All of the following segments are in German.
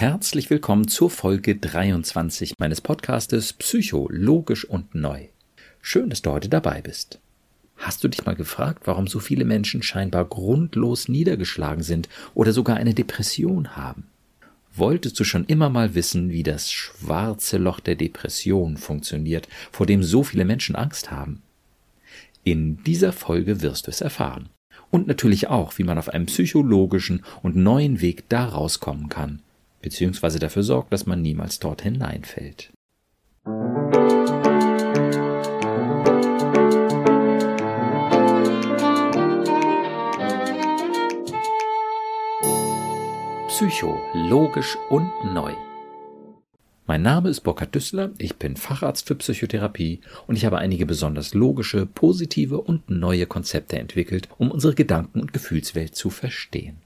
Herzlich willkommen zur Folge 23 meines Podcastes Psycho, logisch und neu. Schön, dass du heute dabei bist. Hast du dich mal gefragt, warum so viele Menschen scheinbar grundlos niedergeschlagen sind oder sogar eine Depression haben? Wolltest du schon immer mal wissen, wie das schwarze Loch der Depression funktioniert, vor dem so viele Menschen Angst haben? In dieser Folge wirst du es erfahren. Und natürlich auch, wie man auf einem psychologischen und neuen Weg da rauskommen kann beziehungsweise dafür sorgt, dass man niemals dort hineinfällt. Psycho, logisch und neu. Mein Name ist Burkhard Düssler, ich bin Facharzt für Psychotherapie und ich habe einige besonders logische, positive und neue Konzepte entwickelt, um unsere Gedanken- und Gefühlswelt zu verstehen.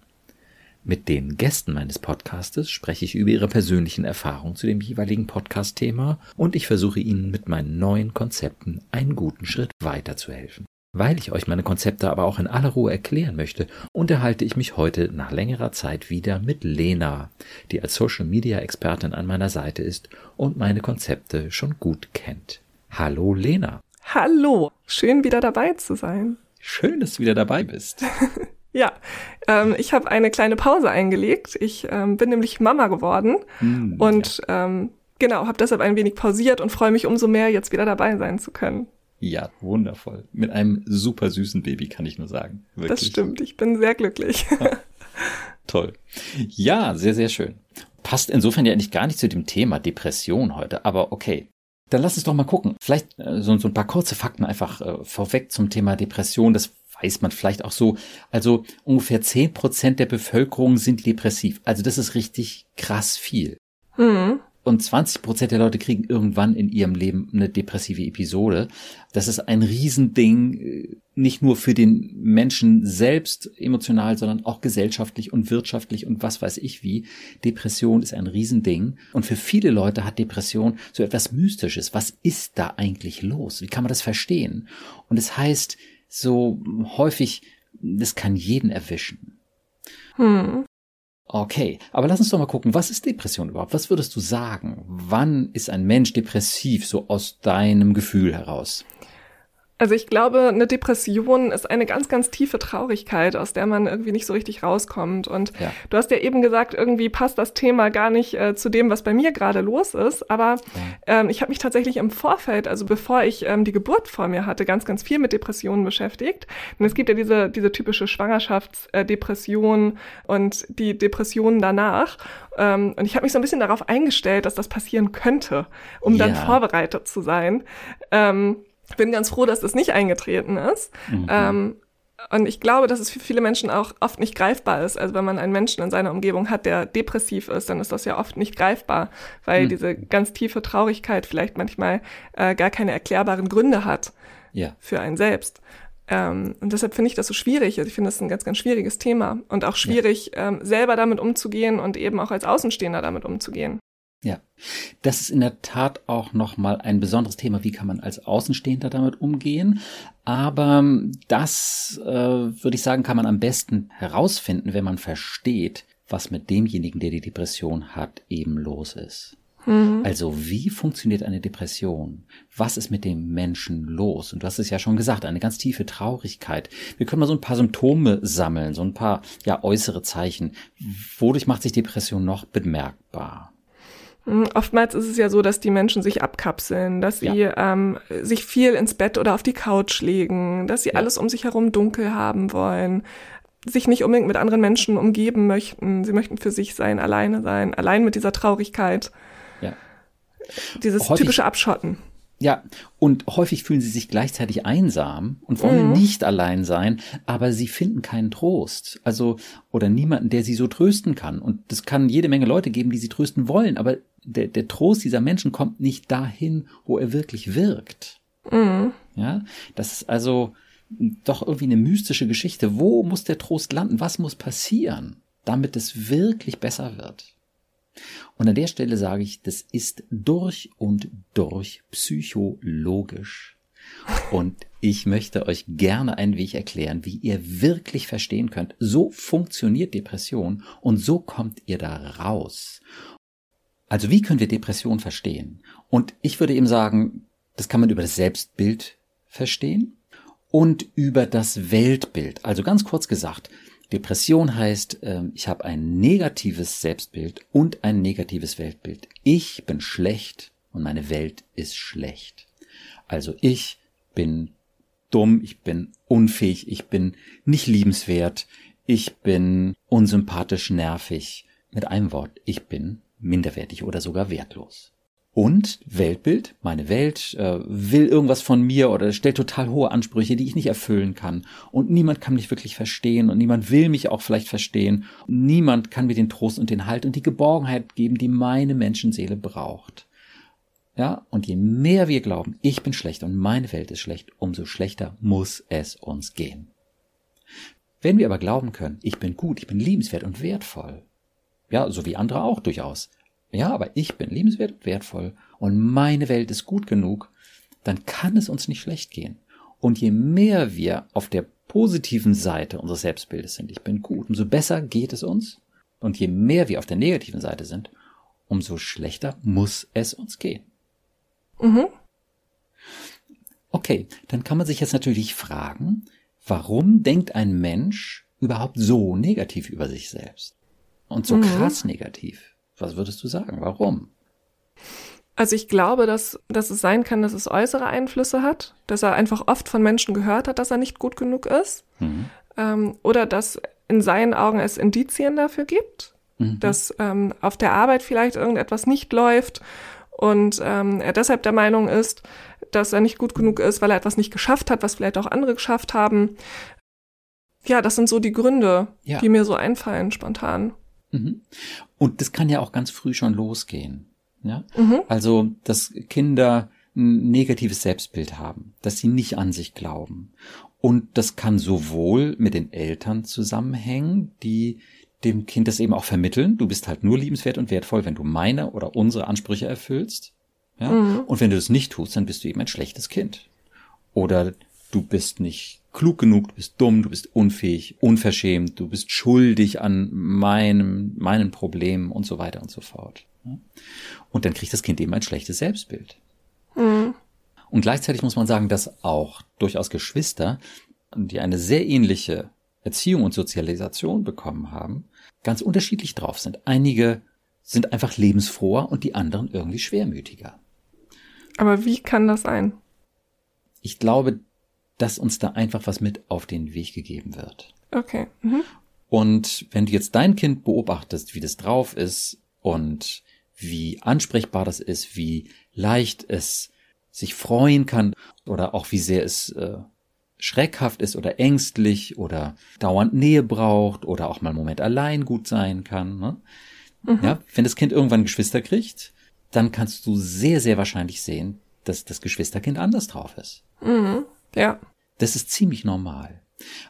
Mit den Gästen meines Podcastes spreche ich über ihre persönlichen Erfahrungen zu dem jeweiligen Podcast-Thema und ich versuche Ihnen mit meinen neuen Konzepten einen guten Schritt weiterzuhelfen. Weil ich euch meine Konzepte aber auch in aller Ruhe erklären möchte, unterhalte ich mich heute nach längerer Zeit wieder mit Lena, die als Social Media Expertin an meiner Seite ist und meine Konzepte schon gut kennt. Hallo Lena. Hallo, schön wieder dabei zu sein. Schön, dass du wieder dabei bist. Ja, ähm, ich habe eine kleine Pause eingelegt. Ich ähm, bin nämlich Mama geworden mm, und ja. ähm, genau, habe deshalb ein wenig pausiert und freue mich umso mehr, jetzt wieder dabei sein zu können. Ja, wundervoll. Mit einem super süßen Baby, kann ich nur sagen. Wirklich. Das stimmt, ich bin sehr glücklich. Toll. Ja, sehr, sehr schön. Passt insofern ja eigentlich gar nicht zu dem Thema Depression heute, aber okay. Dann lass uns doch mal gucken. Vielleicht äh, so, so ein paar kurze Fakten einfach äh, vorweg zum Thema Depression. Das weiß man vielleicht auch so. Also ungefähr zehn Prozent der Bevölkerung sind depressiv. Also das ist richtig krass viel. Mhm. Und 20 Prozent der Leute kriegen irgendwann in ihrem Leben eine depressive Episode. Das ist ein Riesending, äh, nicht nur für den Menschen selbst emotional, sondern auch gesellschaftlich und wirtschaftlich und was weiß ich wie. Depression ist ein Riesending. Und für viele Leute hat Depression so etwas Mystisches. Was ist da eigentlich los? Wie kann man das verstehen? Und es heißt, so häufig, das kann jeden erwischen. Hm. Okay, aber lass uns doch mal gucken, was ist Depression überhaupt? Was würdest du sagen? Wann ist ein Mensch depressiv, so aus deinem Gefühl heraus? Also ich glaube, eine Depression ist eine ganz, ganz tiefe Traurigkeit, aus der man irgendwie nicht so richtig rauskommt. Und ja. du hast ja eben gesagt, irgendwie passt das Thema gar nicht äh, zu dem, was bei mir gerade los ist. Aber ähm, ich habe mich tatsächlich im Vorfeld, also bevor ich ähm, die Geburt vor mir hatte, ganz, ganz viel mit Depressionen beschäftigt. Und es gibt ja diese, diese typische Schwangerschaftsdepression und die Depressionen danach. Ähm, und ich habe mich so ein bisschen darauf eingestellt, dass das passieren könnte, um ja. dann vorbereitet zu sein. Ähm, bin ganz froh, dass das nicht eingetreten ist. Mhm. Ähm, und ich glaube, dass es für viele Menschen auch oft nicht greifbar ist. Also wenn man einen Menschen in seiner Umgebung hat, der depressiv ist, dann ist das ja oft nicht greifbar, weil mhm. diese ganz tiefe Traurigkeit vielleicht manchmal äh, gar keine erklärbaren Gründe hat ja. für einen selbst. Ähm, und deshalb finde ich das so schwierig. Also ich finde das ein ganz, ganz schwieriges Thema und auch schwierig, ja. ähm, selber damit umzugehen und eben auch als Außenstehender damit umzugehen. Ja, das ist in der Tat auch nochmal ein besonderes Thema. Wie kann man als Außenstehender damit umgehen? Aber das, äh, würde ich sagen, kann man am besten herausfinden, wenn man versteht, was mit demjenigen, der die Depression hat, eben los ist. Mhm. Also wie funktioniert eine Depression? Was ist mit dem Menschen los? Und du hast es ja schon gesagt, eine ganz tiefe Traurigkeit. Wir können mal so ein paar Symptome sammeln, so ein paar ja äußere Zeichen. Wodurch macht sich Depression noch bemerkbar? Hm, oftmals ist es ja so, dass die Menschen sich abkapseln, dass sie ja. ähm, sich viel ins Bett oder auf die Couch legen, dass sie ja. alles um sich herum dunkel haben wollen, sich nicht unbedingt mit anderen Menschen umgeben möchten. Sie möchten für sich sein, alleine sein, allein mit dieser Traurigkeit. Ja. Dieses Häufig, typische Abschotten. Ja, und häufig fühlen sie sich gleichzeitig einsam und wollen mhm. nicht allein sein, aber sie finden keinen Trost. Also, oder niemanden, der sie so trösten kann. Und es kann jede Menge Leute geben, die sie trösten wollen, aber der, der Trost dieser Menschen kommt nicht dahin, wo er wirklich wirkt. Mhm. Ja, das ist also doch irgendwie eine mystische Geschichte. Wo muss der Trost landen? Was muss passieren, damit es wirklich besser wird? Und an der Stelle sage ich, das ist durch und durch psychologisch. Und ich möchte euch gerne einen Weg erklären, wie ihr wirklich verstehen könnt. So funktioniert Depression und so kommt ihr da raus. Also wie können wir Depression verstehen? Und ich würde eben sagen, das kann man über das Selbstbild verstehen und über das Weltbild. Also ganz kurz gesagt, Depression heißt, ähm, ich habe ein negatives Selbstbild und ein negatives Weltbild. Ich bin schlecht und meine Welt ist schlecht. Also ich bin dumm, ich bin unfähig, ich bin nicht liebenswert, ich bin unsympathisch nervig. Mit einem Wort, ich bin minderwertig oder sogar wertlos. Und Weltbild, meine Welt äh, will irgendwas von mir oder stellt total hohe Ansprüche, die ich nicht erfüllen kann. Und niemand kann mich wirklich verstehen und niemand will mich auch vielleicht verstehen. Niemand kann mir den Trost und den Halt und die Geborgenheit geben, die meine Menschenseele braucht. Ja, und je mehr wir glauben, ich bin schlecht und meine Welt ist schlecht, umso schlechter muss es uns gehen. Wenn wir aber glauben können, ich bin gut, ich bin liebenswert und wertvoll, ja, so wie andere auch durchaus, ja, aber ich bin liebenswert und wertvoll und meine Welt ist gut genug, dann kann es uns nicht schlecht gehen. Und je mehr wir auf der positiven Seite unseres Selbstbildes sind, ich bin gut, umso besser geht es uns. Und je mehr wir auf der negativen Seite sind, umso schlechter muss es uns gehen. Mhm. Okay, dann kann man sich jetzt natürlich fragen, warum denkt ein Mensch überhaupt so negativ über sich selbst? Und so mhm. krass negativ. Was würdest du sagen? Warum? Also ich glaube, dass, dass es sein kann, dass es äußere Einflüsse hat, dass er einfach oft von Menschen gehört hat, dass er nicht gut genug ist. Mhm. Ähm, oder dass in seinen Augen es Indizien dafür gibt, mhm. dass ähm, auf der Arbeit vielleicht irgendetwas nicht läuft und ähm, er deshalb der Meinung ist, dass er nicht gut genug ist, weil er etwas nicht geschafft hat, was vielleicht auch andere geschafft haben. Ja, das sind so die Gründe, ja. die mir so einfallen spontan. Mhm. Und das kann ja auch ganz früh schon losgehen. Ja? Mhm. Also, dass Kinder ein negatives Selbstbild haben, dass sie nicht an sich glauben. Und das kann sowohl mit den Eltern zusammenhängen, die dem Kind das eben auch vermitteln. Du bist halt nur liebenswert und wertvoll, wenn du meine oder unsere Ansprüche erfüllst. Ja? Mhm. Und wenn du das nicht tust, dann bist du eben ein schlechtes Kind. Oder du bist nicht klug genug, du bist dumm, du bist unfähig, unverschämt, du bist schuldig an meinem, meinen Problemen und so weiter und so fort. Und dann kriegt das Kind eben ein schlechtes Selbstbild. Mhm. Und gleichzeitig muss man sagen, dass auch durchaus Geschwister, die eine sehr ähnliche Erziehung und Sozialisation bekommen haben, ganz unterschiedlich drauf sind. Einige sind einfach lebensfroher und die anderen irgendwie schwermütiger. Aber wie kann das sein? Ich glaube, dass uns da einfach was mit auf den Weg gegeben wird. Okay. Mhm. Und wenn du jetzt dein Kind beobachtest, wie das drauf ist und wie ansprechbar das ist, wie leicht es sich freuen kann oder auch wie sehr es äh, schreckhaft ist oder ängstlich oder dauernd Nähe braucht oder auch mal einen Moment allein gut sein kann. Ne? Mhm. Ja, wenn das Kind irgendwann Geschwister kriegt, dann kannst du sehr, sehr wahrscheinlich sehen, dass das Geschwisterkind anders drauf ist. Mhm. Ja. Das ist ziemlich normal.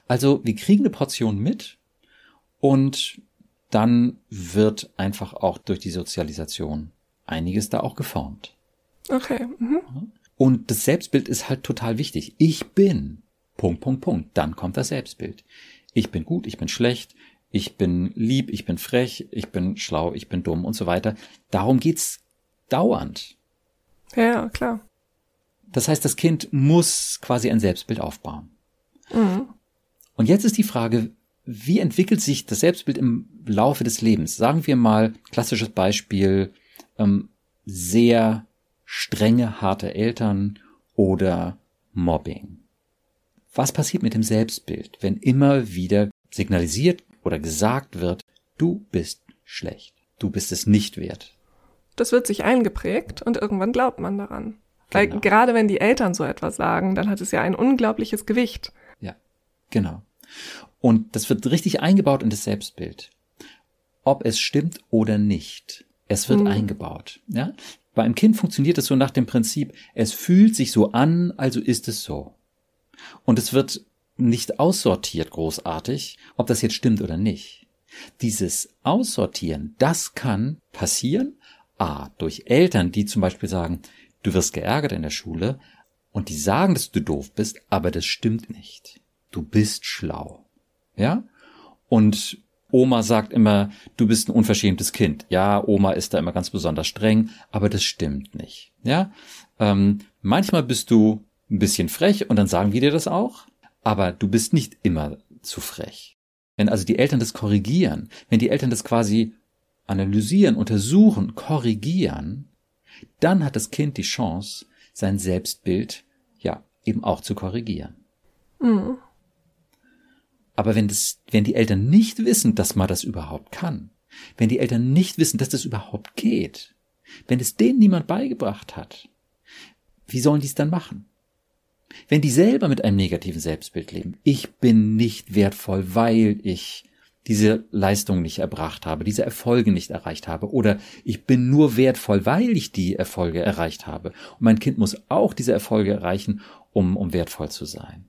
Also wir kriegen eine Portion mit und dann wird einfach auch durch die Sozialisation einiges da auch geformt. Okay. Mhm. Und das Selbstbild ist halt total wichtig. Ich bin. Punkt, Punkt, Punkt. Dann kommt das Selbstbild. Ich bin gut, ich bin schlecht, ich bin lieb, ich bin frech, ich bin schlau, ich bin dumm und so weiter. Darum geht's dauernd. Ja, klar. Das heißt, das Kind muss quasi ein Selbstbild aufbauen. Mhm. Und jetzt ist die Frage, wie entwickelt sich das Selbstbild im Laufe des Lebens? Sagen wir mal, klassisches Beispiel, ähm, sehr strenge, harte Eltern oder Mobbing. Was passiert mit dem Selbstbild, wenn immer wieder signalisiert oder gesagt wird, du bist schlecht, du bist es nicht wert? Das wird sich eingeprägt und irgendwann glaubt man daran. Weil genau. gerade wenn die Eltern so etwas sagen, dann hat es ja ein unglaubliches Gewicht. Ja, genau. Und das wird richtig eingebaut in das Selbstbild. Ob es stimmt oder nicht. Es wird hm. eingebaut. Ja? Bei einem Kind funktioniert es so nach dem Prinzip, es fühlt sich so an, also ist es so. Und es wird nicht aussortiert großartig, ob das jetzt stimmt oder nicht. Dieses Aussortieren, das kann passieren, a, durch Eltern, die zum Beispiel sagen, du wirst geärgert in der Schule, Und die sagen, dass du doof bist, aber das stimmt nicht. Du bist schlau. Ja? Und Oma sagt immer, du bist ein unverschämtes Kind. Ja, Oma ist da immer ganz besonders streng, aber das stimmt nicht. Ja, ähm, manchmal bist du ein bisschen frech und dann sagen wir dir das auch, aber du bist nicht immer zu frech. Wenn also die Eltern das korrigieren, wenn die Eltern das quasi analysieren, untersuchen, korrigieren, dann hat das Kind die Chance, sein Selbstbild ja eben auch zu korrigieren. Mhm. Aber wenn das, wenn die Eltern nicht wissen, dass man das überhaupt kann, wenn die Eltern nicht wissen, dass das überhaupt geht, wenn es denen niemand beigebracht hat, wie sollen die es dann machen? Wenn die selber mit einem negativen Selbstbild leben, ich bin nicht wertvoll, weil ich diese Leistung nicht erbracht habe, diese Erfolge nicht erreicht habe, oder ich bin nur wertvoll, weil ich die Erfolge erreicht habe. Und mein Kind muss auch diese Erfolge erreichen, um, um wertvoll zu sein.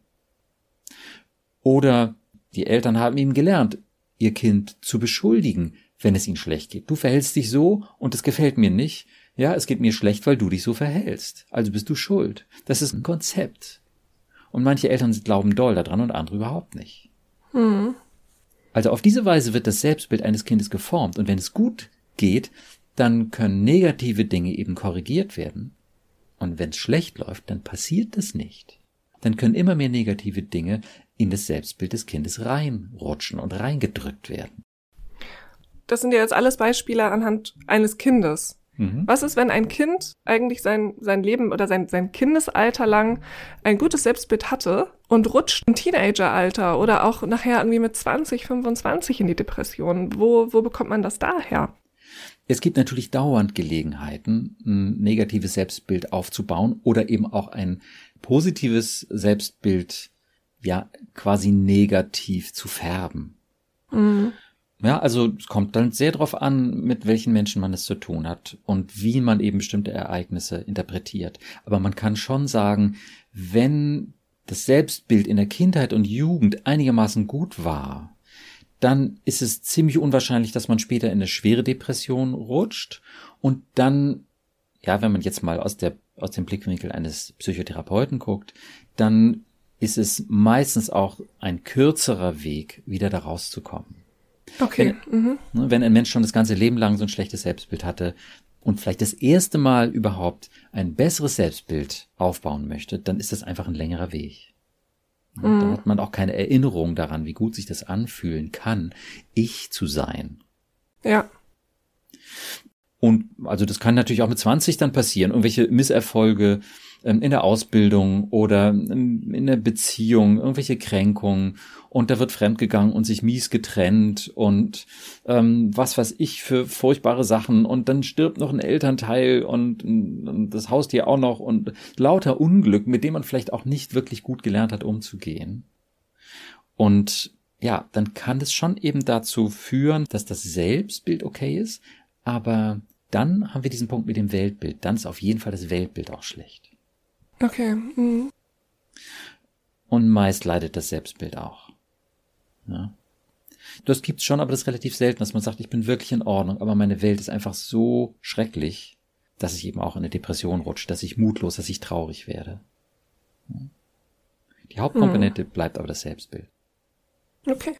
Oder die Eltern haben ihm gelernt, ihr Kind zu beschuldigen, wenn es ihnen schlecht geht. Du verhältst dich so und es gefällt mir nicht. Ja, es geht mir schlecht, weil du dich so verhältst. Also bist du schuld. Das ist ein Konzept. Und manche Eltern glauben doll daran und andere überhaupt nicht. Hm. Also auf diese Weise wird das Selbstbild eines Kindes geformt und wenn es gut geht, dann können negative Dinge eben korrigiert werden. Und wenn es schlecht läuft, dann passiert das nicht. Dann können immer mehr negative Dinge in das Selbstbild des Kindes reinrutschen und reingedrückt werden. Das sind ja jetzt alles Beispiele anhand eines Kindes. Mhm. Was ist, wenn ein Kind eigentlich sein, sein Leben oder sein, sein Kindesalter lang ein gutes Selbstbild hatte und rutscht im Teenageralter oder auch nachher irgendwie mit 20, 25 in die Depression? Wo, wo bekommt man das daher? Es gibt natürlich dauernd Gelegenheiten, ein negatives Selbstbild aufzubauen oder eben auch ein positives Selbstbild ja quasi negativ zu färben. Mhm. Ja, also es kommt dann sehr darauf an, mit welchen Menschen man es zu tun hat und wie man eben bestimmte Ereignisse interpretiert. Aber man kann schon sagen, wenn das Selbstbild in der Kindheit und Jugend einigermaßen gut war, dann ist es ziemlich unwahrscheinlich, dass man später in eine schwere Depression rutscht und dann, ja, wenn man jetzt mal aus der aus dem Blickwinkel eines Psychotherapeuten guckt, dann ist es meistens auch ein kürzerer Weg, wieder da rauszukommen. Okay. Wenn, mhm. Ne, wenn ein Mensch schon das ganze Leben lang so ein schlechtes Selbstbild hatte und vielleicht das erste Mal überhaupt ein besseres Selbstbild aufbauen möchte, dann ist das einfach ein längerer Weg. Mhm. Dann hat man auch keine Erinnerung daran, wie gut sich das anfühlen kann, ich zu sein. Ja. Und also das kann natürlich auch mit 20 dann passieren. Irgendwelche Misserfolge, ähm, in der Ausbildung oder in der Beziehung, irgendwelche Kränkungen und da wird fremdgegangen und sich mies getrennt und ähm, was weiß ich für furchtbare Sachen und dann stirbt noch ein Elternteil und, und das Haustier auch noch und lauter Unglück, mit dem man vielleicht auch nicht wirklich gut gelernt hat, umzugehen. Und ja, dann kann es schon eben dazu führen, dass das Selbstbild okay ist, aber dann haben wir diesen Punkt mit dem Weltbild. Dann ist auf jeden Fall das Weltbild auch schlecht. Okay. Mhm. Und meist leidet das Selbstbild auch. Ja. Das gibt's schon, aber das ist relativ selten, dass man sagt, ich bin wirklich in Ordnung, aber meine Welt ist einfach so schrecklich, dass ich eben auch in eine Depression rutsche, dass ich mutlos, dass ich traurig werde. Die Hauptkomponente mhm. bleibt aber das Selbstbild. Okay.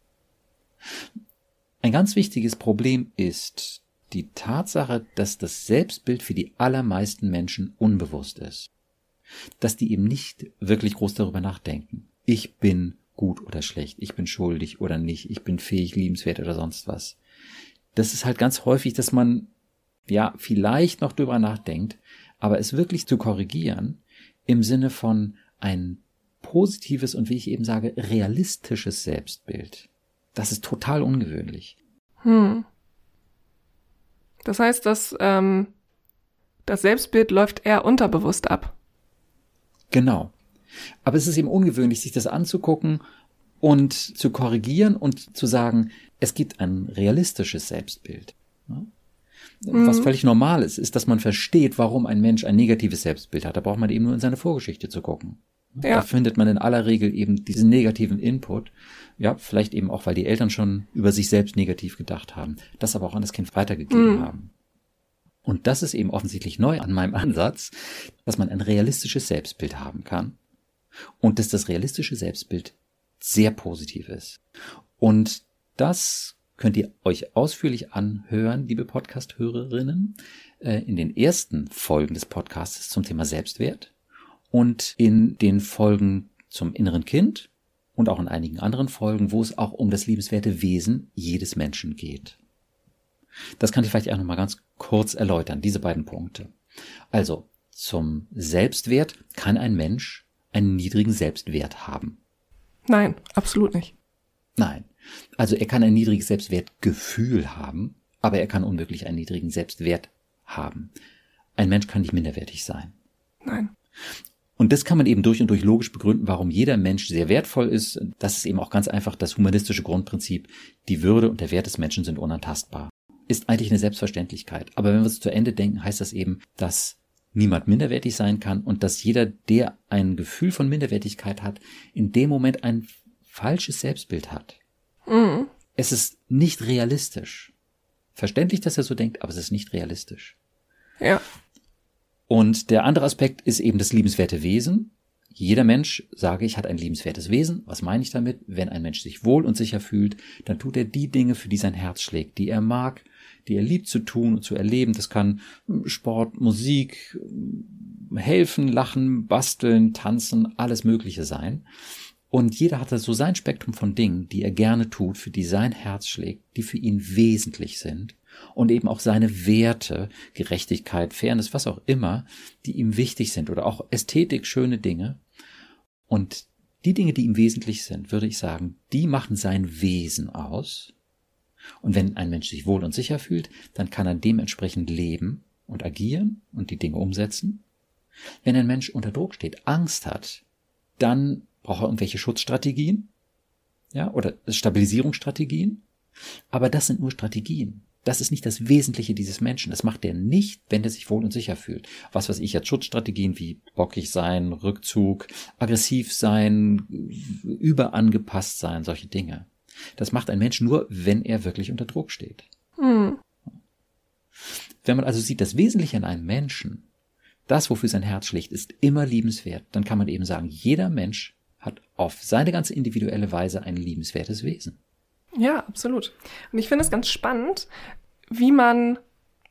Ein ganz wichtiges Problem ist die Tatsache, dass das Selbstbild für die allermeisten Menschen unbewusst ist dass die eben nicht wirklich groß darüber nachdenken. Ich bin gut oder schlecht, ich bin schuldig oder nicht, ich bin fähig, liebenswert oder sonst was. Das ist halt ganz häufig, dass man ja vielleicht noch drüber nachdenkt, aber es wirklich zu korrigieren im Sinne von ein positives und wie ich eben sage, realistisches Selbstbild. Das ist total ungewöhnlich. Hm. Das heißt, dass ähm, das Selbstbild läuft eher unterbewusst ab. Genau. Aber es ist eben ungewöhnlich, sich das anzugucken und zu korrigieren und zu sagen, es gibt ein realistisches Selbstbild. Mhm. Was völlig normal ist, ist, dass man versteht, warum ein Mensch ein negatives Selbstbild hat. Da braucht man eben nur in seine Vorgeschichte zu gucken. Ja. Da findet man in aller Regel eben diesen negativen Input. Ja, vielleicht eben auch, weil die Eltern schon über sich selbst negativ gedacht haben, das aber auch an das Kind weitergegeben mhm. haben. Und das ist eben offensichtlich neu an meinem Ansatz, dass man ein realistisches Selbstbild haben kann und dass das realistische Selbstbild sehr positiv ist. Und das könnt ihr euch ausführlich anhören, liebe Podcast-Hörerinnen, äh, in den ersten Folgen des Podcasts zum Thema Selbstwert und in den Folgen zum inneren Kind und auch in einigen anderen Folgen, wo es auch um das liebenswerte Wesen jedes Menschen geht. Das kann ich vielleicht auch noch mal ganz kurz erläutern, diese beiden Punkte. Also, zum Selbstwert kann ein Mensch einen niedrigen Selbstwert haben. Nein, absolut nicht. Nein. Also er kann ein niedriges Selbstwertgefühl haben, aber er kann unmöglich einen niedrigen Selbstwert haben. Ein Mensch kann nicht minderwertig sein. Nein. Und das kann man eben durch und durch logisch begründen, warum jeder Mensch sehr wertvoll ist. Das ist eben auch ganz einfach das humanistische Grundprinzip. Die Würde und der Wert des Menschen sind unantastbar. Ist eigentlich eine Selbstverständlichkeit. Aber wenn wir es zu Ende denken, heißt das eben, dass niemand minderwertig sein kann und dass jeder, der ein Gefühl von Minderwertigkeit hat, in dem Moment ein falsches Selbstbild hat. Mhm. Es ist nicht realistisch. Verständlich, dass er so denkt, aber es ist nicht realistisch. Ja. Und der andere Aspekt ist eben das liebenswerte Wesen. Jeder Mensch, sage ich, hat ein liebenswertes Wesen. Was meine ich damit? Wenn ein Mensch sich wohl und sicher fühlt, dann tut er die Dinge, für die sein Herz schlägt, die er mag, die er liebt zu tun und zu erleben. Das kann Sport, Musik, helfen, lachen, basteln, tanzen, alles Mögliche sein. Und jeder hat so sein Spektrum von Dingen, die er gerne tut, für die sein Herz schlägt, die für ihn wesentlich sind und eben auch seine Werte, Gerechtigkeit, Fairness, was auch immer, die ihm wichtig sind oder auch Ästhetik, schöne Dinge. Und die Dinge, die ihm wesentlich sind, würde ich sagen, die machen sein Wesen aus. Und wenn ein Mensch sich wohl und sicher fühlt, dann kann er dementsprechend leben und agieren und die Dinge umsetzen. Wenn ein Mensch unter Druck steht, Angst hat, dann Braucht er irgendwelche Schutzstrategien? Ja, oder Stabilisierungsstrategien? Aber das sind nur Strategien. Das ist nicht das Wesentliche dieses Menschen. Das macht er nicht, wenn er sich wohl und sicher fühlt. Was weiß ich jetzt, Schutzstrategien wie bockig sein, Rückzug, aggressiv sein, überangepasst sein, solche Dinge. Das macht ein Mensch nur, wenn er wirklich unter Druck steht. Hm. Wenn man also sieht, das Wesentliche an einem Menschen, das, wofür sein Herz schlägt, ist immer liebenswert, dann kann man eben sagen, jeder Mensch hat auf seine ganz individuelle Weise ein liebenswertes Wesen. Ja, absolut. Und ich finde es ganz spannend, wie man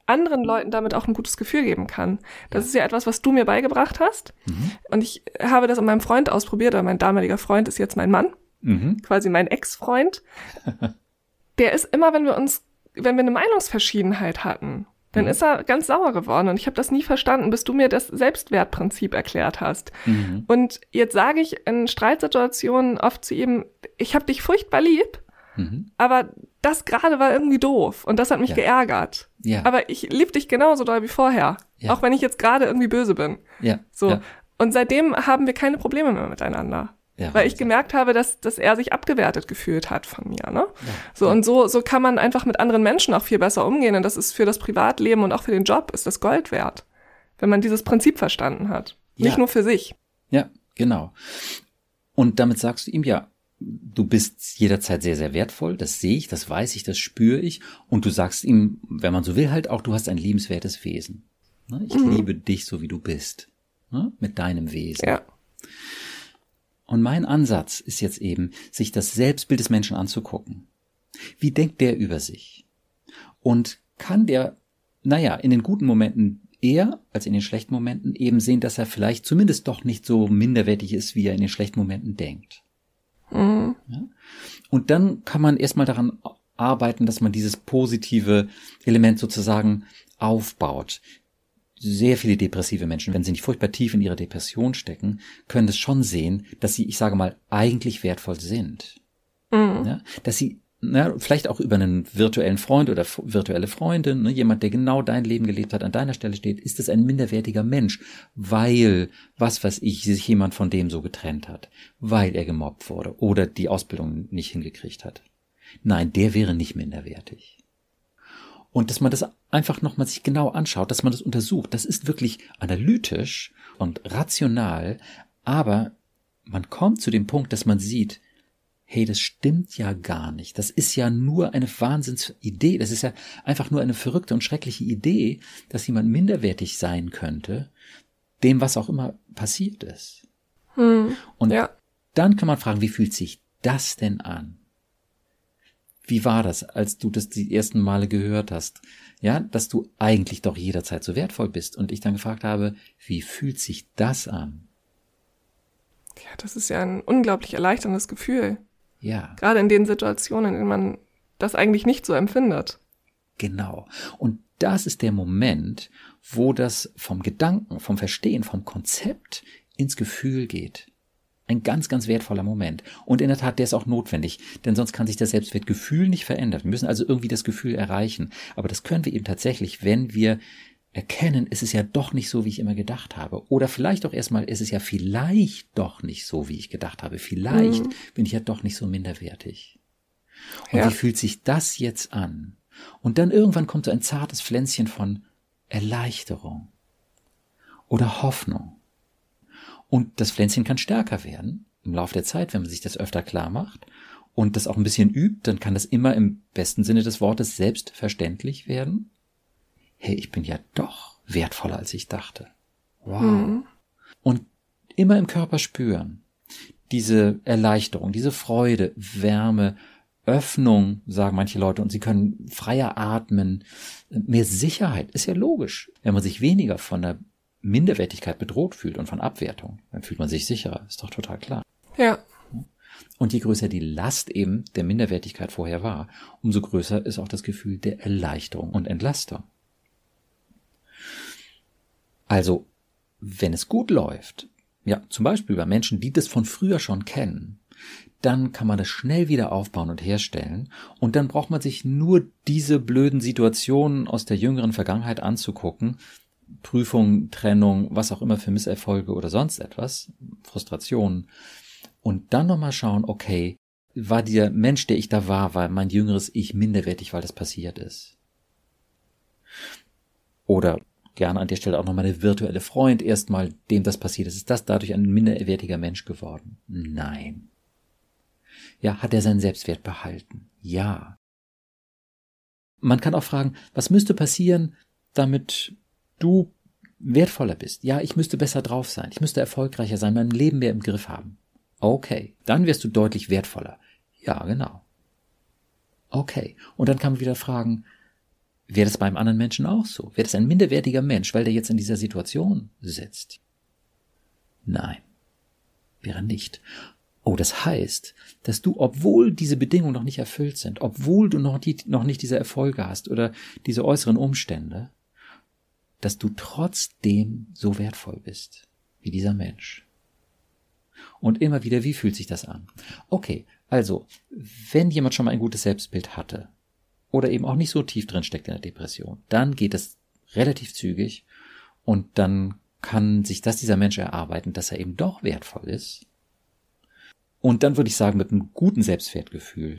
anderen Leuten damit auch ein gutes Gefühl geben kann. Das ja. ist ja etwas, was du mir beigebracht hast. Mhm. Und ich habe das an meinem Freund ausprobiert, aber mein damaliger Freund ist jetzt mein Mann, mhm. quasi mein Ex-Freund. Der ist immer, wenn wir uns, wenn wir eine Meinungsverschiedenheit hatten, dann mhm. ist er ganz sauer geworden und ich habe das nie verstanden, bis du mir das Selbstwertprinzip erklärt hast. Mhm. Und jetzt sage ich in Streitsituationen oft zu ihm, ich habe dich furchtbar lieb, mhm. aber das gerade war irgendwie doof und das hat mich ja. geärgert. Ja. Aber ich lieb dich genauso doll wie vorher, ja. auch wenn ich jetzt gerade irgendwie böse bin. Ja. So. Ja. Und seitdem haben wir keine Probleme mehr miteinander. Ja, weil ich gemerkt habe, dass, dass er sich abgewertet gefühlt hat von mir. Ne? Ja, so, ja. und so, so kann man einfach mit anderen Menschen auch viel besser umgehen. Und das ist für das Privatleben und auch für den Job ist das Gold wert, wenn man dieses Prinzip verstanden hat. Nicht nur für sich. Ja, genau. Und damit sagst du ihm ja, du bist jederzeit sehr, sehr wertvoll, das sehe ich, das weiß ich, das spüre ich. Und du sagst ihm, wenn man so will, halt auch, du hast ein liebenswertes Wesen. Ne? Ich mhm. liebe dich so, wie du bist. Ne? Mit deinem Wesen. Ja. Und mein Ansatz ist jetzt eben, sich das Selbstbild des Menschen anzugucken. Wie denkt der über sich? Und kann der, naja, in den guten Momenten eher als in den schlechten Momenten eben sehen, dass er vielleicht zumindest doch nicht so minderwertig ist, wie er in den schlechten Momenten denkt. Mhm. Ja? Und dann kann man erstmal daran arbeiten, dass man dieses positive Element sozusagen aufbaut sehr viele depressive Menschen, wenn sie nicht furchtbar tief in ihrer Depression stecken, können es schon sehen, dass sie, ich sage mal, eigentlich wertvoll sind. Mhm. Ja, dass sie na, vielleicht auch über einen virtuellen Freund oder virtuelle Freundin, ne, jemand, der genau dein Leben gelebt hat, an deiner Stelle steht, ist es ein minderwertiger Mensch, weil, was weiß ich, sich jemand von dem so getrennt hat, weil er gemobbt wurde oder die Ausbildung nicht hingekriegt hat. Nein, der wäre nicht minderwertig. Und dass man das einfach nochmal sich genau anschaut, dass man das untersucht. Das ist wirklich analytisch und rational, aber man kommt zu dem Punkt, dass man sieht, hey, das stimmt ja gar nicht. Das ist ja nur eine Wahnsinnsidee. Das ist ja einfach nur eine verrückte und schreckliche Idee, dass jemand minderwertig sein könnte, dem was auch immer passiert ist. Hm, und ja. dann kann man fragen, wie fühlt sich das denn an? Wie war das, als du das die ersten Male gehört hast? Ja, dass du eigentlich doch jederzeit so wertvoll bist. Und ich dann gefragt habe, wie fühlt sich das an? Ja, das ist ja ein unglaublich erleichterndes Gefühl. Ja. Gerade in den Situationen, in denen man das eigentlich nicht so empfindet. Genau. Und das ist der Moment, wo das vom Gedanken, vom Verstehen, vom Konzept ins Gefühl geht. Ein ganz, ganz wertvoller Moment. Und in der Tat, der ist auch notwendig, denn sonst kann sich das Selbstwertgefühl nicht verändern. Wir müssen also irgendwie das Gefühl erreichen. Aber das können wir eben tatsächlich, wenn wir erkennen, ist es ja doch nicht so, wie ich immer gedacht habe. Oder vielleicht auch erstmal, ist es ja vielleicht doch nicht so, wie ich gedacht habe. Vielleicht mhm. bin ich ja doch nicht so minderwertig. Und ja. wie fühlt sich das jetzt an? Und dann irgendwann kommt so ein zartes Pflänzchen von Erleichterung oder Hoffnung und das Pflänzchen kann stärker werden im Laufe der Zeit, wenn man sich das öfter klar macht und das auch ein bisschen übt, dann kann das immer im besten Sinne des Wortes selbstverständlich werden. Hey, ich bin ja doch wertvoller, als ich dachte. Wow. Mhm. Und immer im Körper spüren. Diese Erleichterung, diese Freude, Wärme, Öffnung, sagen manche Leute, und sie können freier atmen, mehr Sicherheit, ist ja logisch. Wenn man sich weniger von der Minderwertigkeit bedroht fühlt und von Abwertung, dann fühlt man sich sicherer. Ist doch total klar. Ja. Und je größer die Last eben der Minderwertigkeit vorher war, umso größer ist auch das Gefühl der Erleichterung und Entlastung. Also, wenn es gut läuft, ja, zum Beispiel bei Menschen, die das von früher schon kennen, dann kann man das schnell wieder aufbauen und herstellen. Und dann braucht man sich nur diese blöden Situationen aus der jüngeren Vergangenheit anzugucken, Prüfung, Trennung, was auch immer für Misserfolge oder sonst etwas, Frustrationen. Und dann nochmal schauen, okay, war der Mensch, der ich da war, war mein jüngeres Ich minderwertig, weil das passiert ist? Oder gerne an der Stelle auch nochmal eine virtuelle Freund erstmal, dem das passiert ist. Ist das dadurch ein minderwertiger Mensch geworden? Nein. Ja, hat er seinen Selbstwert behalten? Ja. Man kann auch fragen, was müsste passieren, damit du wertvoller bist. Ja, ich müsste besser drauf sein. Ich müsste erfolgreicher sein, mein Leben mehr im Griff haben. Okay, dann wirst du deutlich wertvoller. Ja, genau. Okay, und dann kann man wieder fragen, wäre das beim anderen Menschen auch so? Wäre das ein minderwertiger Mensch, weil der jetzt in dieser Situation sitzt? Nein, wäre nicht. Oh, das heißt, dass du, obwohl diese Bedingungen noch nicht erfüllt sind, obwohl du noch, die, noch nicht diese Erfolge hast oder diese äußeren Umstände, dass du trotzdem so wertvoll bist wie dieser Mensch. Und immer wieder, wie fühlt sich das an? Okay, also, wenn jemand schon mal ein gutes Selbstbild hatte oder eben auch nicht so tief drin steckt in der Depression, dann geht es relativ zügig und dann kann sich das dieser Mensch erarbeiten, dass er eben doch wertvoll ist. Und dann würde ich sagen, mit einem guten Selbstwertgefühl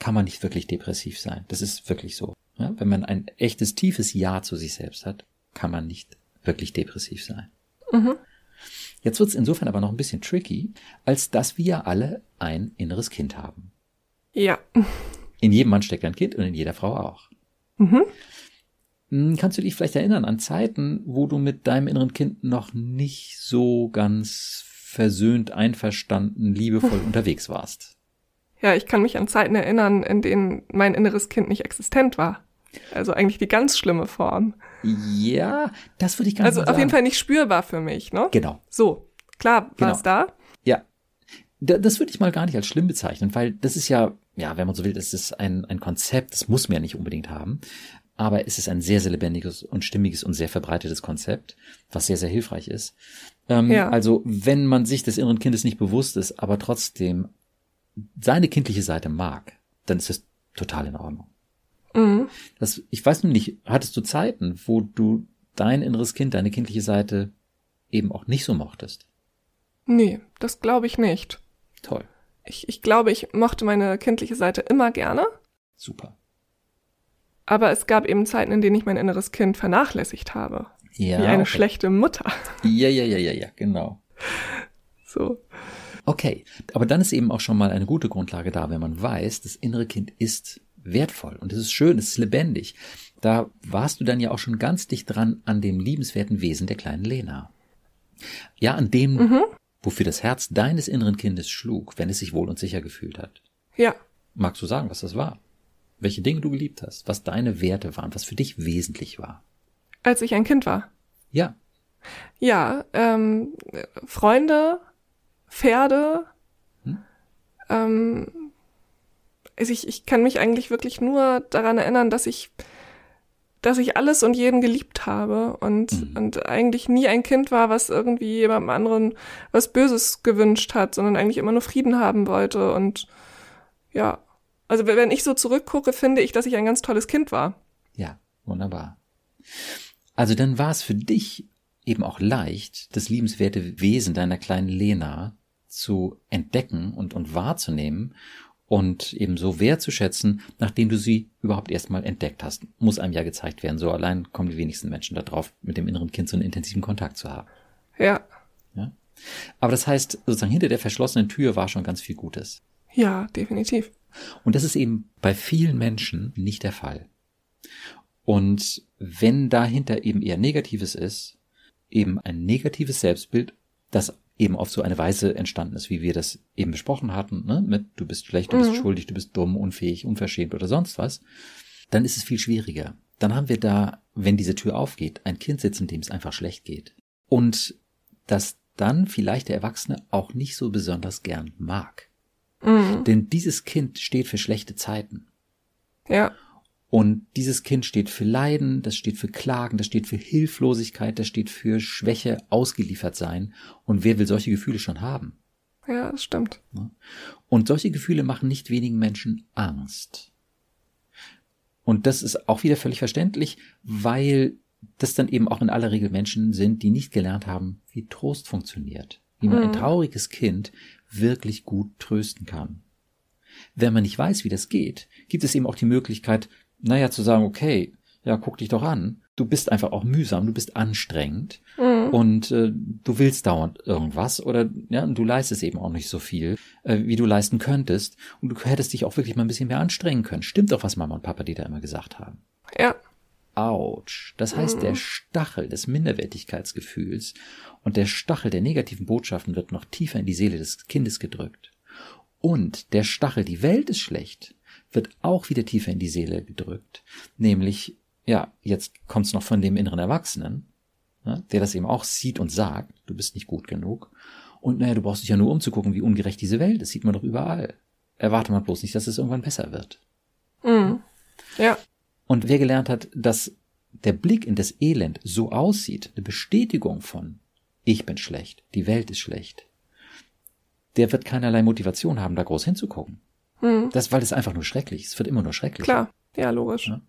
kann man nicht wirklich depressiv sein. Das ist wirklich so. Ja, wenn man ein echtes, tiefes Ja zu sich selbst hat, kann man nicht wirklich depressiv sein. Mhm. Jetzt wird es insofern aber noch ein bisschen tricky, als dass wir ja alle ein inneres Kind haben. Ja. In jedem Mann steckt ein Kind und in jeder Frau auch. Mhm. Hm, kannst du dich vielleicht erinnern an Zeiten, wo du mit deinem inneren Kind noch nicht so ganz versöhnt, einverstanden, liebevoll unterwegs warst? Ja, ich kann mich an Zeiten erinnern, in denen mein inneres Kind nicht existent war. Also eigentlich die ganz schlimme Form. Ja, das würde ich nicht Also auf jeden Fall nicht spürbar für mich, ne? Genau. So, klar, war es genau. da? Das würde ich mal gar nicht als schlimm bezeichnen, weil das ist ja, ja, wenn man so will, das ist ein, ein Konzept, das muss man ja nicht unbedingt haben. Aber es ist ein sehr, sehr lebendiges und stimmiges und sehr verbreitetes Konzept, was sehr, sehr hilfreich ist. Ähm, ja. Also, wenn man sich des inneren Kindes nicht bewusst ist, aber trotzdem seine kindliche Seite mag, dann ist es total in Ordnung. Mhm. Das, ich weiß nur nicht, hattest du Zeiten, wo du dein inneres Kind, deine kindliche Seite eben auch nicht so mochtest? Nee, das glaube ich nicht. Toll. Ich, ich glaube, ich mochte meine kindliche Seite immer gerne. Super. Aber es gab eben Zeiten, in denen ich mein inneres Kind vernachlässigt habe. Ja. Wie eine okay. schlechte Mutter. Ja, ja, ja, ja, ja, genau. So. Okay, aber dann ist eben auch schon mal eine gute Grundlage da, wenn man weiß, das innere Kind ist wertvoll und es ist schön, es ist lebendig. Da warst du dann ja auch schon ganz dicht dran an dem liebenswerten Wesen der kleinen Lena. Ja, an dem, mhm. Wofür das Herz deines inneren Kindes schlug, wenn es sich wohl und sicher gefühlt hat. Ja. Magst du sagen, was das war? Welche Dinge du geliebt hast, was deine Werte waren, was für dich wesentlich war? Als ich ein Kind war. Ja. Ja, ähm, Freunde, Pferde, hm? ähm, also ich, ich kann mich eigentlich wirklich nur daran erinnern, dass ich, dass ich alles und jeden geliebt habe und, mhm. und eigentlich nie ein Kind war, was irgendwie jemandem anderen was Böses gewünscht hat, sondern eigentlich immer nur Frieden haben wollte und ja. Also wenn ich so zurückgucke, finde ich, dass ich ein ganz tolles Kind war. Ja, wunderbar. Also dann war es für dich eben auch leicht, das liebenswerte Wesen deiner kleinen Lena zu entdecken und, und wahrzunehmen und eben so wertzuschätzen, nachdem du sie überhaupt erstmal entdeckt hast. Muss einem ja gezeigt werden. So allein kommen die wenigsten Menschen darauf, mit dem inneren Kind so einen intensiven Kontakt zu haben. Ja. ja. Aber das heißt, sozusagen hinter der verschlossenen Tür war schon ganz viel Gutes. Ja, definitiv. Und das ist eben bei vielen Menschen nicht der Fall. Und wenn dahinter eben eher Negatives ist, eben ein negatives Selbstbild, das eben auf so eine Weise entstanden ist, wie wir das eben besprochen hatten, ne? mit du bist schlecht, du bist mhm. schuldig, du bist dumm, unfähig, unverschämt oder sonst was, dann ist es viel schwieriger. Dann haben wir da, wenn diese Tür aufgeht, ein Kind sitzen, dem es einfach schlecht geht. Und das dann vielleicht der Erwachsene auch nicht so besonders gern mag. Mhm. Denn dieses Kind steht für schlechte Zeiten. Ja. Und dieses Kind steht für Leiden, das steht für Klagen, das steht für Hilflosigkeit, das steht für Schwäche, ausgeliefert sein. Und wer will solche Gefühle schon haben? Ja, das stimmt. Und solche Gefühle machen nicht wenigen Menschen Angst. Und das ist auch wieder völlig verständlich, weil das dann eben auch in aller Regel Menschen sind, die nicht gelernt haben, wie Trost funktioniert, wie man mhm. ein trauriges Kind wirklich gut trösten kann. Wenn man nicht weiß, wie das geht, gibt es eben auch die Möglichkeit, naja, zu sagen, okay, ja, guck dich doch an. Du bist einfach auch mühsam, du bist anstrengend mhm. und äh, du willst dauernd irgendwas oder ja, du leistest eben auch nicht so viel, äh, wie du leisten könntest und du hättest dich auch wirklich mal ein bisschen mehr anstrengen können. Stimmt doch, was Mama und Papa dir da immer gesagt haben. Ja. Autsch. Das heißt, mhm. der Stachel des Minderwertigkeitsgefühls und der Stachel der negativen Botschaften wird noch tiefer in die Seele des Kindes gedrückt. Und der Stachel, die Welt ist schlecht, wird auch wieder tiefer in die Seele gedrückt. Nämlich, ja, jetzt kommt's noch von dem inneren Erwachsenen, ne, der das eben auch sieht und sagt, du bist nicht gut genug. Und naja, du brauchst dich ja nur umzugucken, wie ungerecht diese Welt ist. Sieht man doch überall. Erwarte man bloß nicht, dass es irgendwann besser wird. Mhm. Ja. Und wer gelernt hat, dass der Blick in das Elend so aussieht, eine Bestätigung von, ich bin schlecht, die Welt ist schlecht, der wird keinerlei Motivation haben, da groß hinzugucken. Mhm. Das, weil es einfach nur schrecklich ist. Es wird immer nur schrecklich. Klar, ja, logisch. Ja?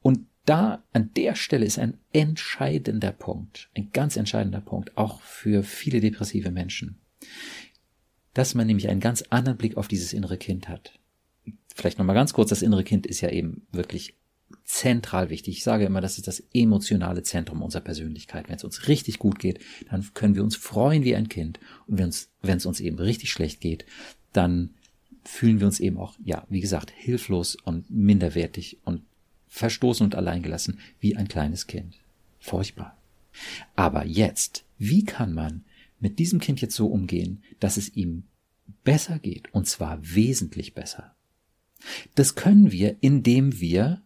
Und da, an der Stelle ist ein entscheidender Punkt, ein ganz entscheidender Punkt, auch für viele depressive Menschen, dass man nämlich einen ganz anderen Blick auf dieses innere Kind hat. Vielleicht nochmal ganz kurz, das innere Kind ist ja eben wirklich zentral wichtig. Ich sage immer, das ist das emotionale Zentrum unserer Persönlichkeit. Wenn es uns richtig gut geht, dann können wir uns freuen wie ein Kind. Und wenn es uns eben richtig schlecht geht, dann fühlen wir uns eben auch, ja, wie gesagt, hilflos und minderwertig und verstoßen und alleingelassen wie ein kleines Kind. Furchtbar. Aber jetzt, wie kann man mit diesem Kind jetzt so umgehen, dass es ihm besser geht, und zwar wesentlich besser? Das können wir, indem wir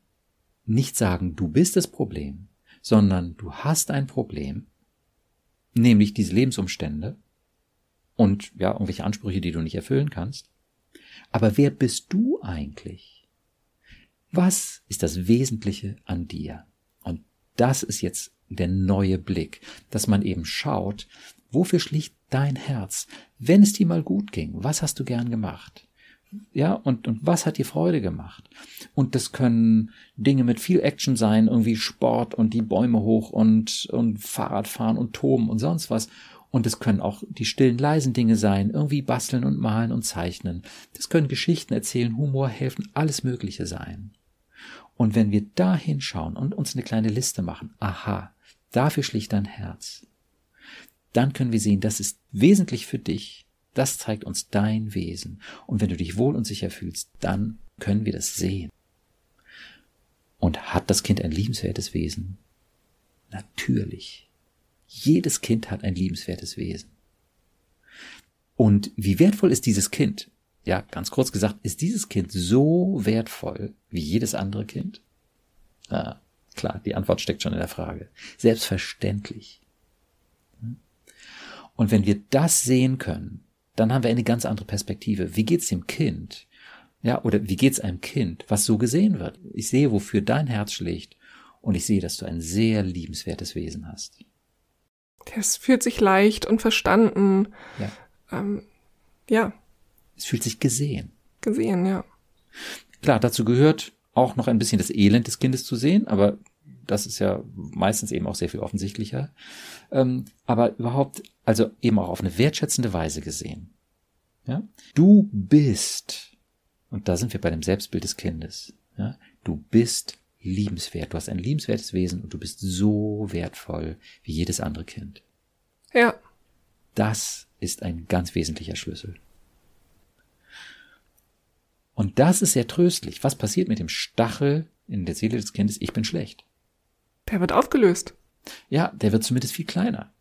nicht sagen, du bist das Problem, sondern du hast ein Problem, nämlich diese Lebensumstände und ja, irgendwelche Ansprüche, die du nicht erfüllen kannst. Aber wer bist du eigentlich? Was ist das Wesentliche an dir? Und das ist jetzt der neue Blick, dass man eben schaut, wofür schlicht dein Herz? Wenn es dir mal gut ging, was hast du gern gemacht? Ja, und, und was hat dir Freude gemacht? Und das können Dinge mit viel Action sein, irgendwie Sport und die Bäume hoch und, und Fahrradfahren und Toben und sonst was. Und es können auch die stillen, leisen Dinge sein, irgendwie basteln und malen und zeichnen. Das können Geschichten erzählen, Humor helfen, alles Mögliche sein. Und wenn wir da hinschauen und uns eine kleine Liste machen, aha, dafür schlicht dein Herz, dann können wir sehen, das ist wesentlich für dich, Das zeigt uns dein Wesen. Und wenn du dich wohl und sicher fühlst, dann können wir das sehen. Und hat das Kind ein liebenswertes Wesen? Natürlich. Jedes Kind hat ein liebenswertes Wesen. Und wie wertvoll ist dieses Kind? Ja, ganz kurz gesagt, ist dieses Kind so wertvoll wie jedes andere Kind? Ah, klar, die Antwort steckt schon in der Frage. Selbstverständlich. Und wenn wir das sehen können, dann haben wir eine ganz andere Perspektive. Wie geht's dem Kind? Ja, oder wie geht's einem Kind, was so gesehen wird? Ich sehe, wofür dein Herz schlägt und ich sehe, dass du ein sehr liebenswertes Wesen hast. Es fühlt sich leicht und verstanden. Ja. Ähm, ja. Es fühlt sich gesehen. Gesehen, ja. Klar, dazu gehört auch noch ein bisschen das Elend des Kindes zu sehen, aber das ist ja meistens eben auch sehr viel offensichtlicher. Ähm, aber überhaupt, also eben auch auf eine wertschätzende Weise gesehen. Ja? Du bist, und da sind wir bei dem Selbstbild des Kindes, ja? du bist liebenswert, du hast ein liebenswertes Wesen und du bist so wertvoll wie jedes andere Kind. Ja. Das ist ein ganz wesentlicher Schlüssel. Und das ist sehr tröstlich. Was passiert mit dem Stachel in der Seele des Kindes? Ich bin schlecht. Der wird aufgelöst. Ja, der wird zumindest viel kleiner.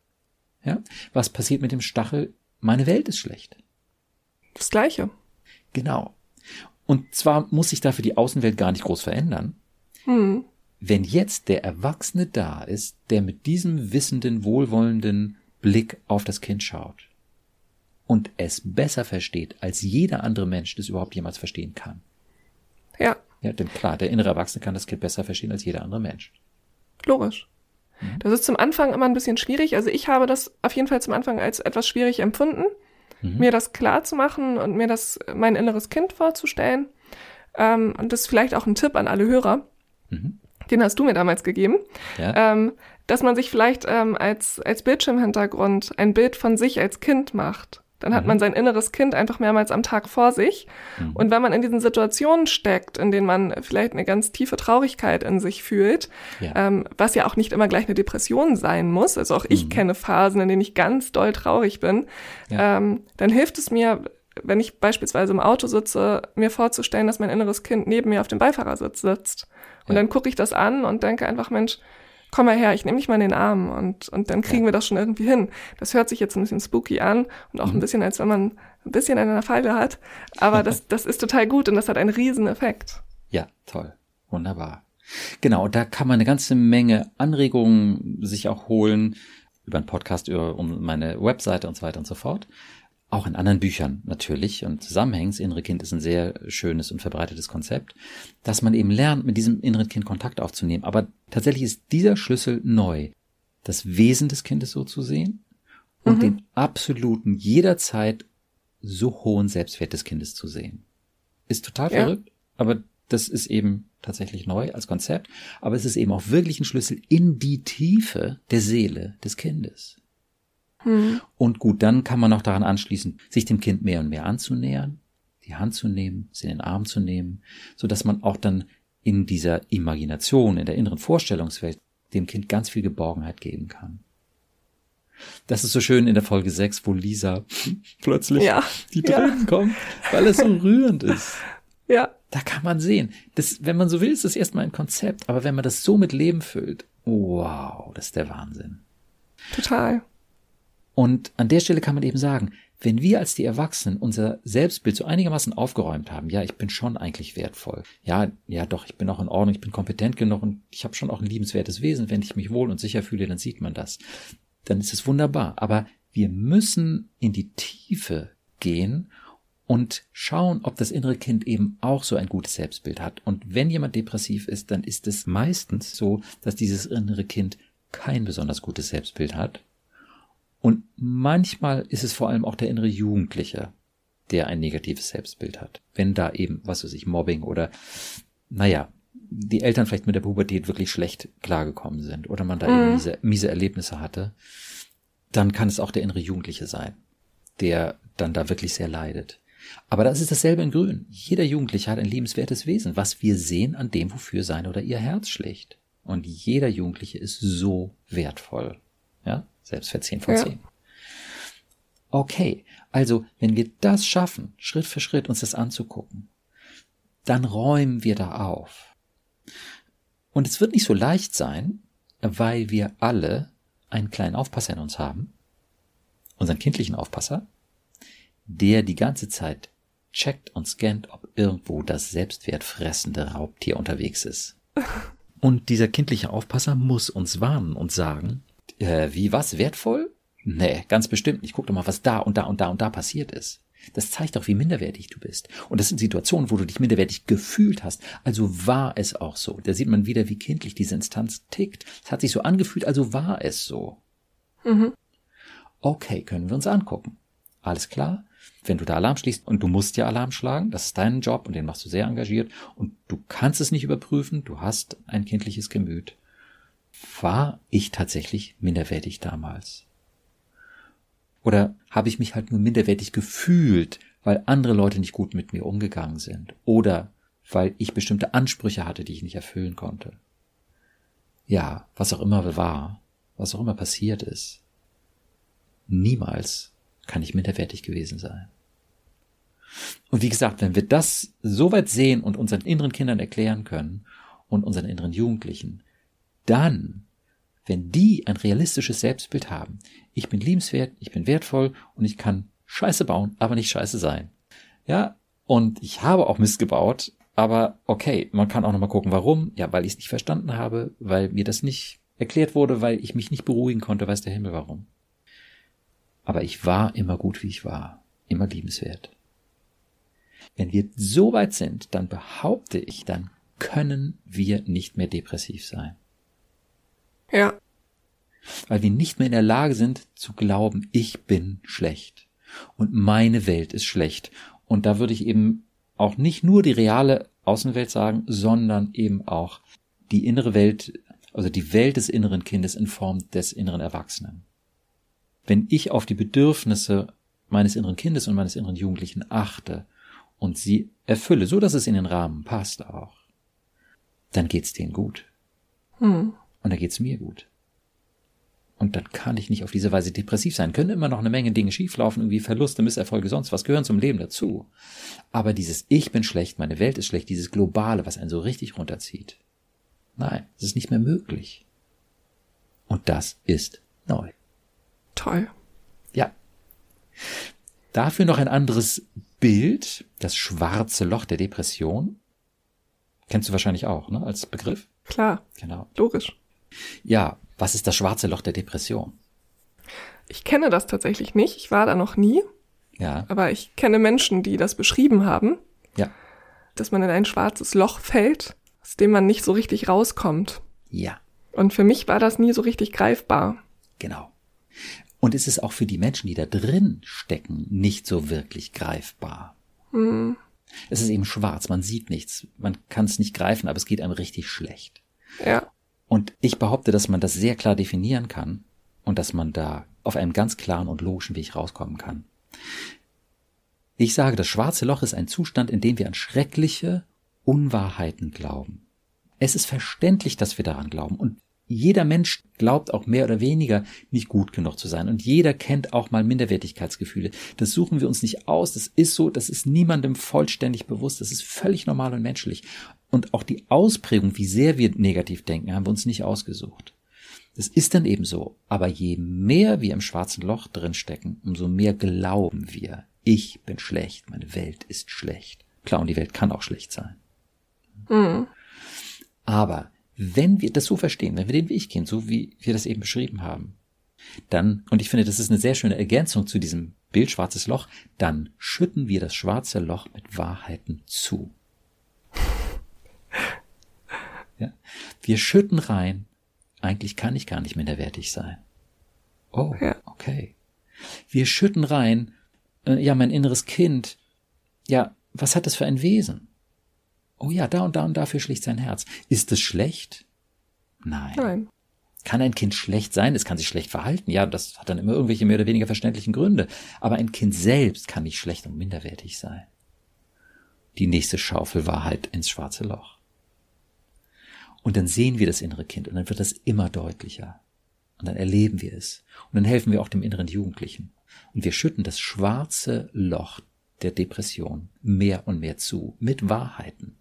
Ja, was passiert mit dem Stachel? Meine Welt ist schlecht. Das Gleiche. Genau. Und zwar muss sich dafür die Außenwelt gar nicht groß verändern. Hm. Wenn jetzt der Erwachsene da ist, der mit diesem wissenden, wohlwollenden Blick auf das Kind schaut und es besser versteht, als jeder andere Mensch das überhaupt jemals verstehen kann. Ja. Ja, denn klar, der innere Erwachsene kann das Kind besser verstehen als jeder andere Mensch. Logisch. Mhm. Das ist zum Anfang immer ein bisschen schwierig. Also ich habe das auf jeden Fall zum Anfang als etwas schwierig empfunden, mhm. mir das klar zu machen und mir das mein inneres Kind vorzustellen. Ähm, und das ist vielleicht auch ein Tipp an alle Hörer. Mhm. Den hast du mir damals gegeben. Ja. Ähm, dass man sich vielleicht ähm, als, als Bildschirmhintergrund ein Bild von sich als Kind macht. Dann hat mhm. man sein inneres Kind einfach mehrmals am Tag vor sich. Mhm. Und wenn man in diesen Situationen steckt, in denen man vielleicht eine ganz tiefe Traurigkeit in sich fühlt, ja. Ähm, was ja auch nicht immer gleich eine Depression sein muss, also auch ich mhm. kenne Phasen, in denen ich ganz doll traurig bin, ja. ähm, dann hilft es mir, wenn ich beispielsweise im Auto sitze, mir vorzustellen, dass mein inneres Kind neben mir auf dem Beifahrersitz sitzt. Und ja. dann gucke ich das an und denke einfach, Mensch, komm mal her, ich nehme dich mal in den Arm und, und dann kriegen wir das schon irgendwie hin. Das hört sich jetzt ein bisschen spooky an und auch mhm. ein bisschen, als wenn man ein bisschen eine Falle hat. Aber das, das ist total gut und das hat einen riesen Effekt. Ja, toll. Wunderbar. Genau, da kann man eine ganze Menge Anregungen sich auch holen über einen Podcast, über um meine Webseite und so weiter und so fort auch in anderen Büchern natürlich und Zusammenhängen. Das innere Kind ist ein sehr schönes und verbreitetes Konzept, dass man eben lernt, mit diesem inneren Kind Kontakt aufzunehmen. Aber tatsächlich ist dieser Schlüssel neu, das Wesen des Kindes so zu sehen und mhm. den absoluten, jederzeit so hohen Selbstwert des Kindes zu sehen. Ist total ja. verrückt, aber das ist eben tatsächlich neu als Konzept, aber es ist eben auch wirklich ein Schlüssel in die Tiefe der Seele des Kindes. Mhm. Und gut, dann kann man auch daran anschließen, sich dem Kind mehr und mehr anzunähern, die Hand zu nehmen, sie in den Arm zu nehmen, so dass man auch dann in dieser Imagination, in der inneren Vorstellungswelt dem Kind ganz viel Geborgenheit geben kann. Das ist so schön in der Folge 6, wo Lisa plötzlich ja, die Tränen ja. kommen, weil es so rührend ist. Ja. Da kann man sehen. Das, wenn man so will, ist das erstmal ein Konzept, aber wenn man das so mit Leben füllt, wow, das ist der Wahnsinn. Total. Und an der Stelle kann man eben sagen, wenn wir als die Erwachsenen unser Selbstbild so einigermaßen aufgeräumt haben, ja, ich bin schon eigentlich wertvoll. Ja, ja, doch, ich bin auch in Ordnung, ich bin kompetent genug und ich habe schon auch ein liebenswertes Wesen. Wenn ich mich wohl und sicher fühle, dann sieht man das. Dann ist es wunderbar. Aber wir müssen in die Tiefe gehen und schauen, ob das innere Kind eben auch so ein gutes Selbstbild hat. Und wenn jemand depressiv ist, dann ist es meistens so, dass dieses innere Kind kein besonders gutes Selbstbild hat und manchmal ist es vor allem auch der innere Jugendliche, der ein negatives Selbstbild hat. Wenn da eben, was weiß ich, Mobbing oder, naja, die Eltern vielleicht mit der Pubertät wirklich schlecht klargekommen sind oder man da mhm. eben miese, miese Erlebnisse hatte, dann kann es auch der innere Jugendliche sein, der dann da wirklich sehr leidet. Aber das ist dasselbe in Grün. Jeder Jugendliche hat ein liebenswertes Wesen, was wir sehen an dem, wofür sein oder ihr Herz schlägt. Und jeder Jugendliche ist so wertvoll. Ja? Selbst für 10 von ja. 10. Okay, also wenn wir das schaffen, Schritt für Schritt uns das anzugucken, dann räumen wir da auf. Und es wird nicht so leicht sein, weil wir alle einen kleinen Aufpasser in uns haben, unseren kindlichen Aufpasser, der die ganze Zeit checkt und scannt, ob irgendwo das selbstwertfressende Raubtier unterwegs ist. Und dieser kindliche Aufpasser muss uns warnen und sagen, äh, wie was, wertvoll? Nee, ganz bestimmt nicht. Guck doch mal, was da und da und da und da passiert ist. Das zeigt doch, wie minderwertig du bist. Und das sind Situationen, wo du dich minderwertig gefühlt hast. Also war es auch so. Da sieht man wieder, wie kindlich diese Instanz tickt. Es hat sich so angefühlt, also war es so. Mhm. Okay, können wir uns angucken. Alles klar. Wenn du da Alarm schließt und du musst ja Alarm schlagen, das ist dein Job und den machst du sehr engagiert und du kannst es nicht überprüfen, du hast ein kindliches Gemüt. War ich tatsächlich minderwertig damals? Oder habe ich mich halt nur minderwertig gefühlt, weil andere Leute nicht gut mit mir umgegangen sind? Oder weil ich bestimmte Ansprüche hatte, die ich nicht erfüllen konnte? Ja, was auch immer war, was auch immer passiert ist. Niemals kann ich minderwertig gewesen sein. Und wie gesagt, wenn wir das so weit sehen und unseren inneren Kindern erklären können und unseren inneren Jugendlichen, dann wenn die ein realistisches Selbstbild haben, ich bin liebenswert, ich bin wertvoll und ich kann Scheiße bauen, aber nicht Scheiße sein. Ja, und ich habe auch Mist gebaut, aber okay, man kann auch nochmal gucken, warum. Ja, weil ich es nicht verstanden habe, weil mir das nicht erklärt wurde, weil ich mich nicht beruhigen konnte, weiß der Himmel warum. Aber ich war immer gut, wie ich war, immer liebenswert. Wenn wir so weit sind, dann behaupte ich, dann können wir nicht mehr depressiv sein. Ja. Weil wir nicht mehr in der Lage sind zu glauben, ich bin schlecht und meine Welt ist schlecht. Und da würde ich eben auch nicht nur die reale Außenwelt sagen, sondern eben auch die innere Welt, also die Welt des inneren Kindes in Form des inneren Erwachsenen. Wenn ich auf die Bedürfnisse meines inneren Kindes und meines inneren Jugendlichen achte und sie erfülle, so dass es in den Rahmen passt auch, dann geht's denen gut. Hm. Und da geht's mir gut. Und dann kann ich nicht auf diese Weise depressiv sein. Können immer noch eine Menge Dinge schieflaufen, irgendwie Verluste, Misserfolge, sonst was gehören zum Leben dazu. Aber dieses Ich bin schlecht, meine Welt ist schlecht, dieses Globale, was einen so richtig runterzieht. Nein, es ist nicht mehr möglich. Und das ist neu. Toll. Ja. Dafür noch ein anderes Bild, das schwarze Loch der Depression. Kennst du wahrscheinlich auch, ne, als Begriff? Klar. Genau. Logisch. Ja, was ist das schwarze Loch der Depression? Ich kenne das tatsächlich nicht. Ich war da noch nie. Ja. Aber ich kenne Menschen, die das beschrieben haben. Ja. Dass man in ein schwarzes Loch fällt, aus dem man nicht so richtig rauskommt. Ja. Und für mich war das nie so richtig greifbar. Genau. Und es ist auch für die Menschen, die da drin stecken, nicht so wirklich greifbar. Hm. Es ist eben schwarz, man sieht nichts, man kann es nicht greifen, aber es geht einem richtig schlecht. Ja. Und ich behaupte, dass man das sehr klar definieren kann und dass man da auf einem ganz klaren und logischen Weg rauskommen kann. Ich sage, das schwarze Loch ist ein Zustand, in dem wir an schreckliche Unwahrheiten glauben. Es ist verständlich, dass wir daran glauben und jeder Mensch glaubt auch mehr oder weniger nicht gut genug zu sein. Und jeder kennt auch mal Minderwertigkeitsgefühle. Das suchen wir uns nicht aus. Das ist so. Das ist niemandem vollständig bewusst. Das ist völlig normal und menschlich. Und auch die Ausprägung, wie sehr wir negativ denken, haben wir uns nicht ausgesucht. Das ist dann eben so. Aber je mehr wir im schwarzen Loch drinstecken, umso mehr glauben wir, ich bin schlecht, meine Welt ist schlecht. Klar, und die Welt kann auch schlecht sein. Mhm. Aber wenn wir das so verstehen, wenn wir den Weg gehen, so wie wir das eben beschrieben haben, dann, und ich finde, das ist eine sehr schöne Ergänzung zu diesem Bild schwarzes Loch, dann schütten wir das schwarze Loch mit Wahrheiten zu. Ja? Wir schütten rein, eigentlich kann ich gar nicht minderwertig sein. Oh, ja. okay. Wir schütten rein, äh, ja, mein inneres Kind, ja, was hat das für ein Wesen? Oh ja, da und da und dafür schlicht sein Herz. Ist es schlecht? Nein. Nein. Kann ein Kind schlecht sein? Es kann sich schlecht verhalten. Ja, das hat dann immer irgendwelche mehr oder weniger verständlichen Gründe. Aber ein Kind selbst kann nicht schlecht und minderwertig sein. Die nächste Schaufel Wahrheit ins schwarze Loch. Und dann sehen wir das innere Kind und dann wird das immer deutlicher. Und dann erleben wir es. Und dann helfen wir auch dem inneren Jugendlichen. Und wir schütten das schwarze Loch der Depression mehr und mehr zu mit Wahrheiten.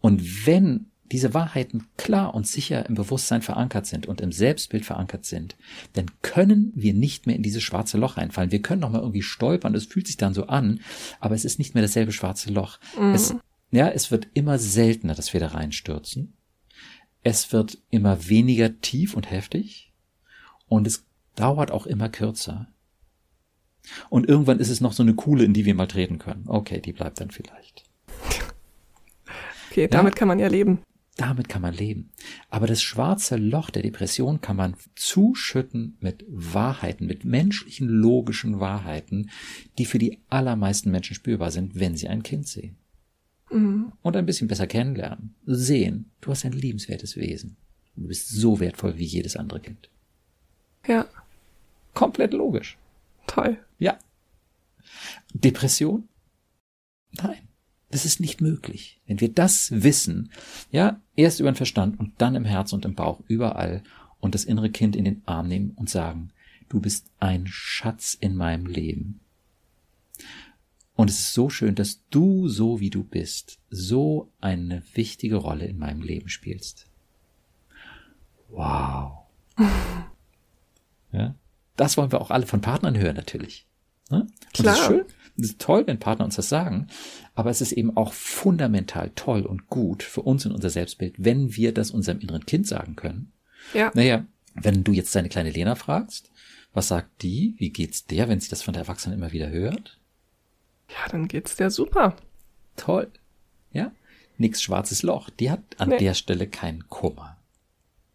Und wenn diese Wahrheiten klar und sicher im Bewusstsein verankert sind und im Selbstbild verankert sind, dann können wir nicht mehr in dieses schwarze Loch reinfallen. Wir können noch mal irgendwie stolpern, es fühlt sich dann so an, aber es ist nicht mehr dasselbe schwarze Loch. Mhm. Es, ja, es wird immer seltener, dass wir da reinstürzen. Es wird immer weniger tief und heftig und es dauert auch immer kürzer. Und irgendwann ist es noch so eine Kuhle, in die wir mal treten können. Okay, die bleibt dann vielleicht. Okay, damit ja, kann man ja leben. Damit kann man leben. Aber das schwarze Loch der Depression kann man zuschütten mit Wahrheiten, mit menschlichen, logischen Wahrheiten, die für die allermeisten Menschen spürbar sind, wenn sie ein Kind sehen. Mhm. Und ein bisschen besser kennenlernen. Sehen, du hast ein liebenswertes Wesen. Du bist so wertvoll wie jedes andere Kind. Ja. Komplett logisch. Toll. Ja. Depression? Nein. Das ist nicht möglich. Wenn wir das wissen, ja, erst über den Verstand und dann im Herz und im Bauch, überall und das innere Kind in den Arm nehmen und sagen, du bist ein Schatz in meinem Leben. Und es ist so schön, dass du, so wie du bist, so eine wichtige Rolle in meinem Leben spielst. Wow. ja, das wollen wir auch alle von Partnern hören, natürlich. Ne? Klar. das ist schön. Es ist toll, wenn Partner uns das sagen, aber es ist eben auch fundamental toll und gut für uns und unser Selbstbild, wenn wir das unserem inneren Kind sagen können. Ja. Naja, wenn du jetzt deine kleine Lena fragst, was sagt die? Wie geht's der, wenn sie das von der Erwachsenen immer wieder hört? Ja, dann geht's der super. Toll. Ja? Nix schwarzes Loch. Die hat an nee. der Stelle keinen Kummer.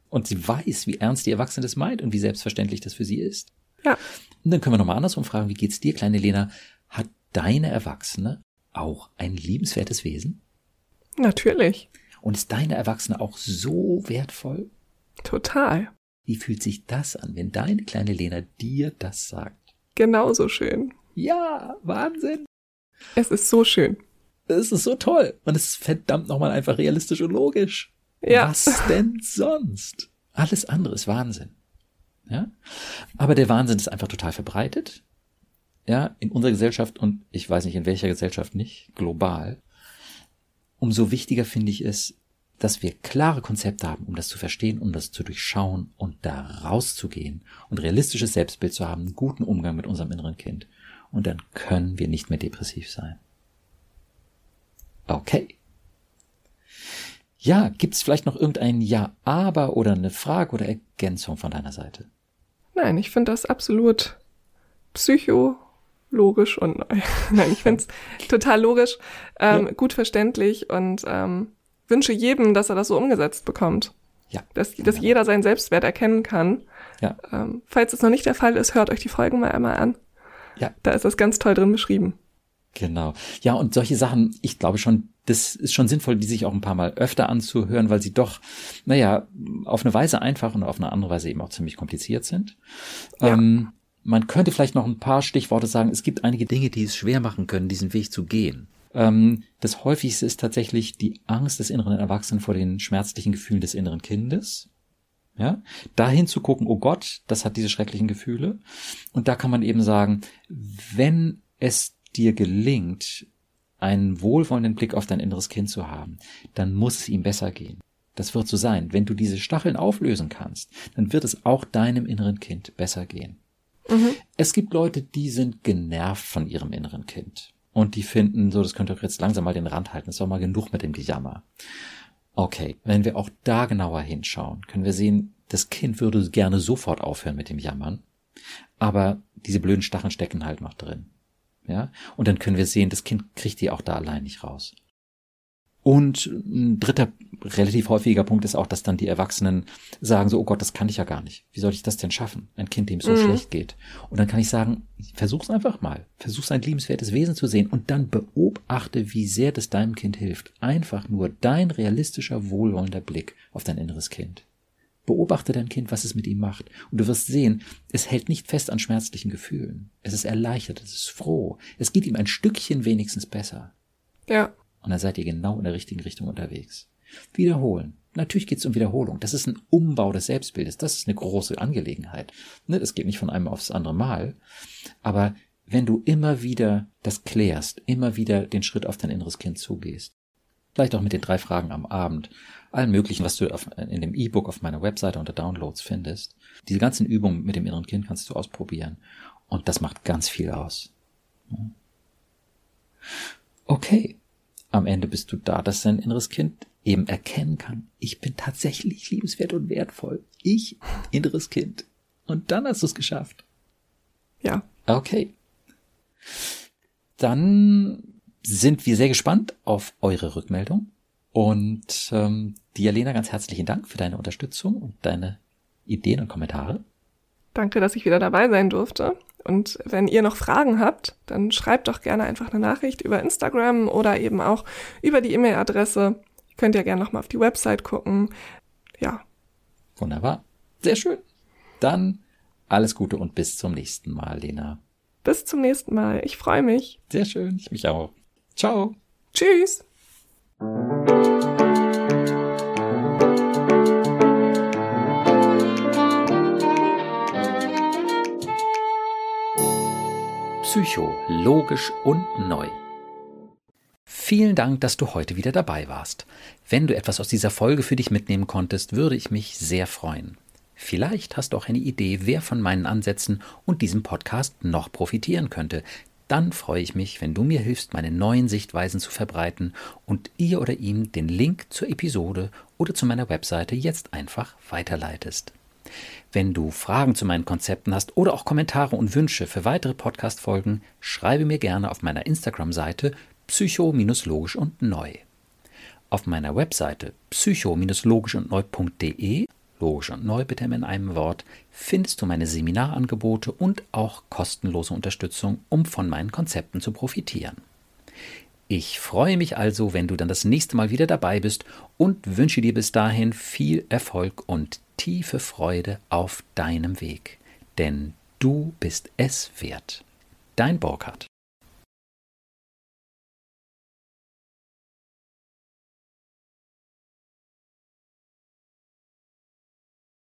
Und sie weiß, wie ernst die Erwachsene das meint und wie selbstverständlich das für sie ist. Ja. Und dann können wir nochmal andersrum fragen, wie geht's dir, kleine Lena? Hat deine Erwachsene auch ein liebenswertes Wesen? Natürlich. Und ist deine Erwachsene auch so wertvoll? Total. Wie fühlt sich das an, wenn deine kleine Lena dir das sagt? Genauso schön. Ja, Wahnsinn. Es ist so schön. Es ist so toll. Und es ist verdammt nochmal einfach realistisch und logisch. Ja. Was denn sonst? Alles andere ist Wahnsinn. Ja? Aber der Wahnsinn ist einfach total verbreitet. Ja, in unserer Gesellschaft und ich weiß nicht in welcher Gesellschaft nicht, global. Umso wichtiger finde ich es, dass wir klare Konzepte haben, um das zu verstehen, um das zu durchschauen und da rauszugehen und realistisches Selbstbild zu haben, einen guten Umgang mit unserem inneren Kind. Und dann können wir nicht mehr depressiv sein. Okay. Ja, gibt's vielleicht noch irgendein Ja, aber oder eine Frage oder Ergänzung von deiner Seite? Nein, ich finde das absolut psychologisch und nein, ich finde es total logisch, ähm, ja. gut verständlich und ähm, wünsche jedem, dass er das so umgesetzt bekommt. Ja. Dass, dass jeder seinen Selbstwert erkennen kann. Ja. Ähm, falls es noch nicht der Fall ist, hört euch die Folgen mal einmal an. Ja. Da ist das ganz toll drin beschrieben. Genau. Ja, und solche Sachen, ich glaube schon, das ist schon sinnvoll, die sich auch ein paar Mal öfter anzuhören, weil sie doch, naja, auf eine Weise einfach und auf eine andere Weise eben auch ziemlich kompliziert sind. Ja. Ähm, man könnte vielleicht noch ein paar Stichworte sagen. Es gibt einige Dinge, die es schwer machen können, diesen Weg zu gehen. Ähm, das häufigste ist tatsächlich die Angst des inneren Erwachsenen vor den schmerzlichen Gefühlen des inneren Kindes. Ja, dahin zu gucken, oh Gott, das hat diese schrecklichen Gefühle. Und da kann man eben sagen, wenn es dir gelingt, einen wohlwollenden Blick auf dein inneres Kind zu haben, dann muss es ihm besser gehen. Das wird so sein. Wenn du diese Stacheln auflösen kannst, dann wird es auch deinem inneren Kind besser gehen. Mhm. Es gibt Leute, die sind genervt von ihrem inneren Kind. Und die finden, so, das könnte doch jetzt langsam mal den Rand halten, es ist doch mal genug mit dem Gejammer. Okay, wenn wir auch da genauer hinschauen, können wir sehen, das Kind würde gerne sofort aufhören mit dem Jammern, aber diese blöden Stacheln stecken halt noch drin. Ja, und dann können wir sehen, das Kind kriegt die auch da allein nicht raus. Und ein dritter relativ häufiger Punkt ist auch, dass dann die Erwachsenen sagen so, oh Gott, das kann ich ja gar nicht. Wie soll ich das denn schaffen? Ein Kind, dem es so mhm. schlecht geht. Und dann kann ich sagen, versuch's einfach mal. Versuch's ein liebenswertes Wesen zu sehen und dann beobachte, wie sehr das deinem Kind hilft. Einfach nur dein realistischer, wohlwollender Blick auf dein inneres Kind. Beobachte dein Kind, was es mit ihm macht. Und du wirst sehen, es hält nicht fest an schmerzlichen Gefühlen. Es ist erleichtert, es ist froh. Es geht ihm ein Stückchen wenigstens besser. Ja. Und dann seid ihr genau in der richtigen Richtung unterwegs. Wiederholen. natürlich geht es um Wiederholung. Das ist ein Umbau des Selbstbildes. Das ist eine große Angelegenheit. Ne, das geht nicht von einem aufs andere Mal. Aber wenn du immer wieder das klärst, immer wieder den Schritt auf dein inneres Kind zugehst, vielleicht auch mit den drei Fragen am Abend, allen möglichen, was du auf, in dem E-Book auf meiner Webseite unter Downloads findest, diese ganzen Übungen mit dem inneren Kind kannst du ausprobieren. Und das macht ganz viel aus. Okay. Am Ende bist du da, dass dein inneres Kind eben erkennen kann, ich bin tatsächlich liebenswert und wertvoll. Ich, inneres Kind. Und dann hast du es geschafft. Ja. Okay. Dann sind wir sehr gespannt auf eure Rückmeldung. Und ähm, dir, Lena, ganz herzlichen Dank für deine Unterstützung und deine Ideen und Kommentare. Danke, dass ich wieder dabei sein durfte. Und wenn ihr noch Fragen habt, dann schreibt doch gerne einfach eine Nachricht über Instagram oder eben auch über die E-Mail-Adresse. Ihr könnt ja gerne nochmal auf die Website gucken. Ja. Wunderbar. Sehr schön. Dann alles Gute und bis zum nächsten Mal, Lena. Bis zum nächsten Mal. Ich freue mich. Sehr schön. Ich mich auch. Ciao. Tschüss. Psycho, logisch und neu. Vielen Dank, dass du heute wieder dabei warst. Wenn du etwas aus dieser Folge für dich mitnehmen konntest, würde ich mich sehr freuen. Vielleicht hast du auch eine Idee, wer von meinen Ansätzen und diesem Podcast noch profitieren könnte. Dann freue ich mich, wenn du mir hilfst, meine neuen Sichtweisen zu verbreiten und ihr oder ihm den Link zur Episode oder zu meiner Webseite jetzt einfach weiterleitest. Wenn du Fragen zu meinen Konzepten hast oder auch Kommentare und Wünsche für weitere Podcast-Folgen, schreibe mir gerne auf meiner Instagram-Seite psycho-logisch und neu. Auf meiner Webseite psycho-logisch und neu.de, logisch und neu bitte in einem Wort, findest du meine Seminarangebote und auch kostenlose Unterstützung, um von meinen Konzepten zu profitieren. Ich freue mich also, wenn du dann das nächste Mal wieder dabei bist und wünsche dir bis dahin viel Erfolg und tiefe Freude auf deinem Weg. Denn du bist es wert. Dein Burkhard.